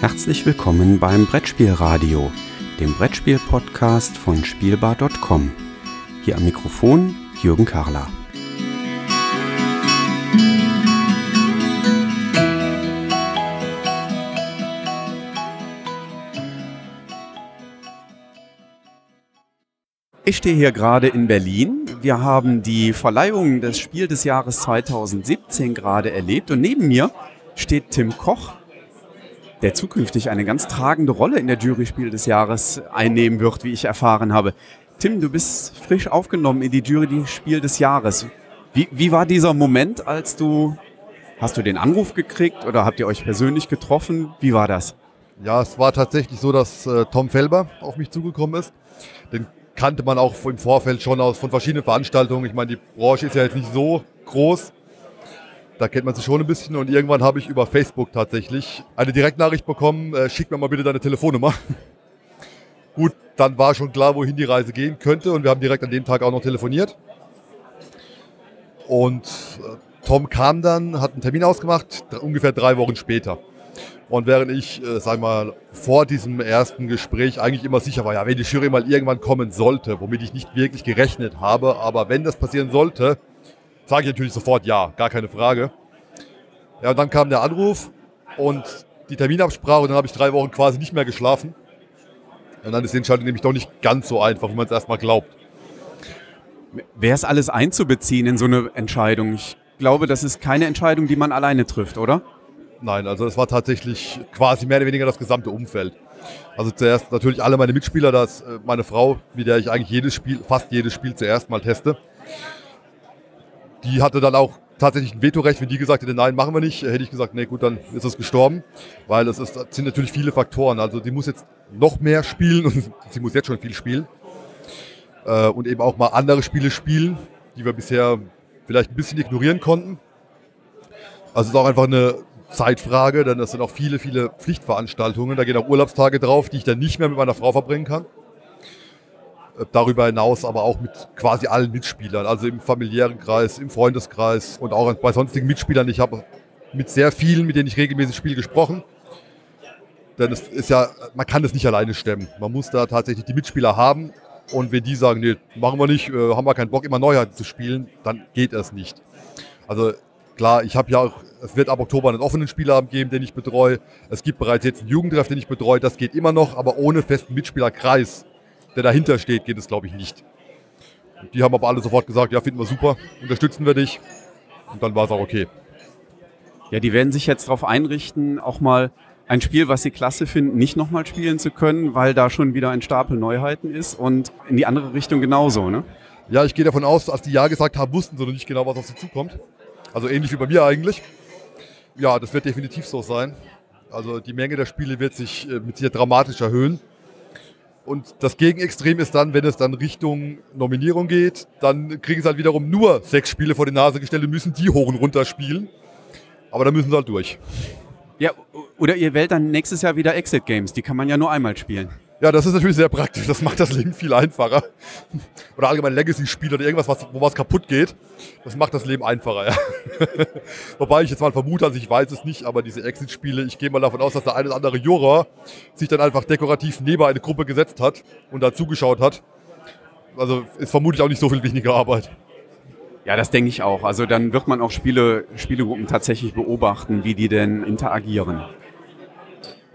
Herzlich willkommen beim Brettspielradio, dem Brettspiel-Podcast von Spielbar.com. Hier am Mikrofon Jürgen Karler. Ich stehe hier gerade in Berlin. Wir haben die Verleihung des Spiel des Jahres 2017 gerade erlebt und neben mir steht Tim Koch, der zukünftig eine ganz tragende Rolle in der Jury Spiel des Jahres einnehmen wird, wie ich erfahren habe. Tim, du bist frisch aufgenommen in die Jury Spiel des Jahres. Wie, wie war dieser Moment, als du, hast du den Anruf gekriegt oder habt ihr euch persönlich getroffen? Wie war das? Ja, es war tatsächlich so, dass äh, Tom Felber auf mich zugekommen ist. Den kannte man auch im Vorfeld schon aus von verschiedenen Veranstaltungen. Ich meine, die Branche ist ja jetzt nicht so groß. Da kennt man sich schon ein bisschen und irgendwann habe ich über Facebook tatsächlich eine Direktnachricht bekommen, äh, schick mir mal bitte deine Telefonnummer. Gut, dann war schon klar, wohin die Reise gehen könnte und wir haben direkt an dem Tag auch noch telefoniert. Und äh, Tom kam dann, hat einen Termin ausgemacht, ungefähr drei Wochen später. Und während ich, äh, sag mal, vor diesem ersten Gespräch eigentlich immer sicher war, ja, wenn die Jury mal irgendwann kommen sollte, womit ich nicht wirklich gerechnet habe, aber wenn das passieren sollte, sage ich natürlich sofort ja, gar keine Frage. Ja, und dann kam der Anruf und die Terminabsprache und dann habe ich drei Wochen quasi nicht mehr geschlafen. Und dann ist die Entscheidung nämlich doch nicht ganz so einfach, wie man es erstmal glaubt. Wäre es alles einzubeziehen in so eine Entscheidung? Ich glaube, das ist keine Entscheidung, die man alleine trifft, oder? Nein, also es war tatsächlich quasi mehr oder weniger das gesamte Umfeld. Also zuerst natürlich alle meine Mitspieler, das äh, meine Frau, mit der ich eigentlich jedes Spiel, fast jedes Spiel zuerst mal teste die hatte dann auch tatsächlich ein Vetorecht. Wenn die gesagt hätte, nein, machen wir nicht, hätte ich gesagt, nee, gut, dann ist es gestorben. Weil es, ist, es sind natürlich viele Faktoren. Also die muss jetzt noch mehr spielen und sie muss jetzt schon viel spielen. Äh, und eben auch mal andere Spiele spielen, die wir bisher vielleicht ein bisschen ignorieren konnten. Also es ist auch einfach eine Zeitfrage, denn das sind auch viele, viele Pflichtveranstaltungen. Da gehen auch Urlaubstage drauf, die ich dann nicht mehr mit meiner Frau verbringen kann. Darüber hinaus aber auch mit quasi allen Mitspielern, also im familiären Kreis, im Freundeskreis und auch bei sonstigen Mitspielern. Ich habe mit sehr vielen, mit denen ich regelmäßig spiele, gesprochen. Denn es ist ja, man kann das nicht alleine stemmen. Man muss da tatsächlich die Mitspieler haben. Und wenn die sagen, nee, machen wir nicht, äh, haben wir keinen Bock, immer Neuheiten zu spielen, dann geht es nicht. Also klar, ich habe ja auch, es wird ab Oktober einen offenen Spielabend geben, den ich betreue. Es gibt bereits jetzt einen Jugendtreff, den ich betreue. Das geht immer noch, aber ohne festen Mitspielerkreis der dahinter steht, geht es, glaube ich, nicht. Die haben aber alle sofort gesagt, ja, finden wir super, unterstützen wir dich. Und dann war es auch okay. Ja, die werden sich jetzt darauf einrichten, auch mal ein Spiel, was sie klasse finden, nicht nochmal spielen zu können, weil da schon wieder ein Stapel Neuheiten ist und in die andere Richtung genauso, ne? Ja, ich gehe davon aus, als die Ja gesagt haben, wussten sie noch nicht genau, was auf sie zukommt. Also ähnlich wie bei mir eigentlich. Ja, das wird definitiv so sein. Also die Menge der Spiele wird sich äh, mit Sicherheit dramatisch erhöhen. Und das Gegenextrem ist dann, wenn es dann Richtung Nominierung geht, dann kriegen sie halt wiederum nur sechs Spiele vor die Nase gestellt und müssen die hoch und runter spielen. Aber dann müssen sie halt durch. Ja, oder ihr wählt dann nächstes Jahr wieder Exit Games. Die kann man ja nur einmal spielen. Ja, das ist natürlich sehr praktisch. Das macht das Leben viel einfacher. Oder allgemein Legacy-Spiele oder irgendwas, was, wo was kaputt geht. Das macht das Leben einfacher, ja. Wobei ich jetzt mal vermute, also ich weiß es nicht, aber diese Exit-Spiele, ich gehe mal davon aus, dass der eine oder andere Juror sich dann einfach dekorativ neben eine Gruppe gesetzt hat und da zugeschaut hat. Also ist vermutlich auch nicht so viel weniger Arbeit. Ja, das denke ich auch. Also dann wird man auch Spiele, Spielegruppen tatsächlich beobachten, wie die denn interagieren.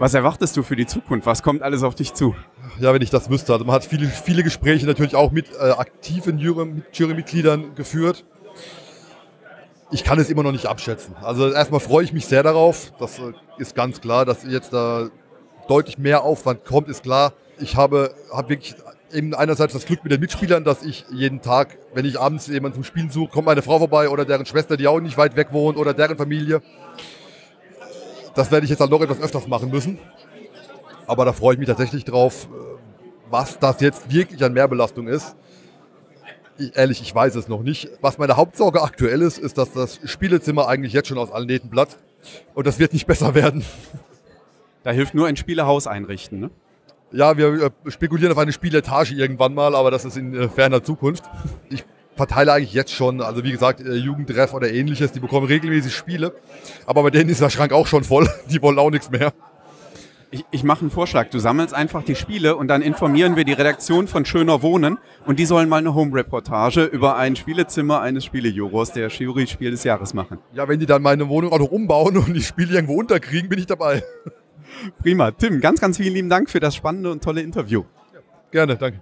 Was erwartest du für die Zukunft? Was kommt alles auf dich zu? Ja, wenn ich das wüsste. Also man hat viele, viele Gespräche natürlich auch mit äh, aktiven Jurymitgliedern geführt. Ich kann es immer noch nicht abschätzen. Also erstmal freue ich mich sehr darauf. Das äh, ist ganz klar, dass jetzt da deutlich mehr Aufwand kommt, ist klar. Ich habe, habe wirklich eben einerseits das Glück mit den Mitspielern, dass ich jeden Tag, wenn ich abends jemanden zum Spielen suche, kommt meine Frau vorbei oder deren Schwester, die auch nicht weit weg wohnt oder deren Familie. Das werde ich jetzt dann noch etwas öfters machen müssen. Aber da freue ich mich tatsächlich drauf, äh, was das jetzt wirklich an Mehrbelastung ist. Ich, ehrlich, ich weiß es noch nicht. Was meine Hauptsorge aktuell ist, ist, dass das Spielezimmer eigentlich jetzt schon aus allen Nähten platzt. Und das wird nicht besser werden. Da hilft nur ein Spielehaus einrichten, ne? Ja, wir äh, spekulieren auf eine Spieletage irgendwann mal, aber das ist in äh, ferner Zukunft. Ich verteile eigentlich jetzt schon, also wie gesagt, äh, Jugendtreff oder ähnliches, die bekommen regelmäßig Spiele. Aber bei denen ist der Schrank auch schon voll. Die wollen auch nichts mehr. Ich, ich mache einen Vorschlag. Du sammelst einfach die Spiele und dann informieren wir die Redaktion von Schöner Wohnen und die sollen mal eine Home-Reportage über ein Spielezimmer eines Spielejurors der Jury-Spiel des Jahres machen. Ja, wenn die dann meine Wohnung auch noch umbauen und die Spiele irgendwo unterkriegen, bin ich dabei. Prima. Tim, ganz, ganz vielen lieben Dank für das spannende und tolle Interview. Gerne, danke.